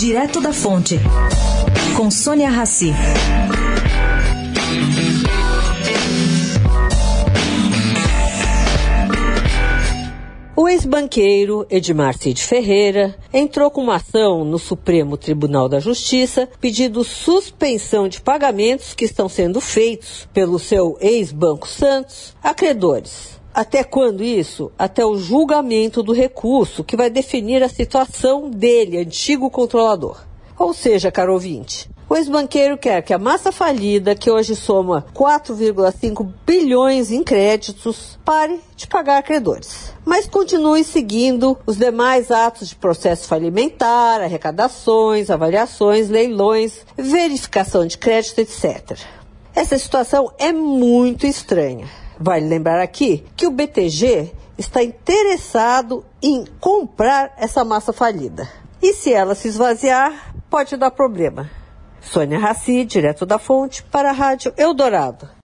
Direto da Fonte, com Sônia Rassi. O ex-banqueiro Edmar Cid Ferreira entrou com uma ação no Supremo Tribunal da Justiça pedindo suspensão de pagamentos que estão sendo feitos pelo seu ex-Banco Santos a credores. Até quando isso? Até o julgamento do recurso, que vai definir a situação dele, antigo controlador. Ou seja, caro ouvinte, o ex-banqueiro quer que a massa falida, que hoje soma 4,5 bilhões em créditos, pare de pagar credores, mas continue seguindo os demais atos de processo falimentar, arrecadações, avaliações, leilões, verificação de crédito, etc. Essa situação é muito estranha. Vale lembrar aqui que o BTG está interessado em comprar essa massa falida. E se ela se esvaziar, pode dar problema. Sônia Raci, direto da fonte, para a Rádio Eldorado.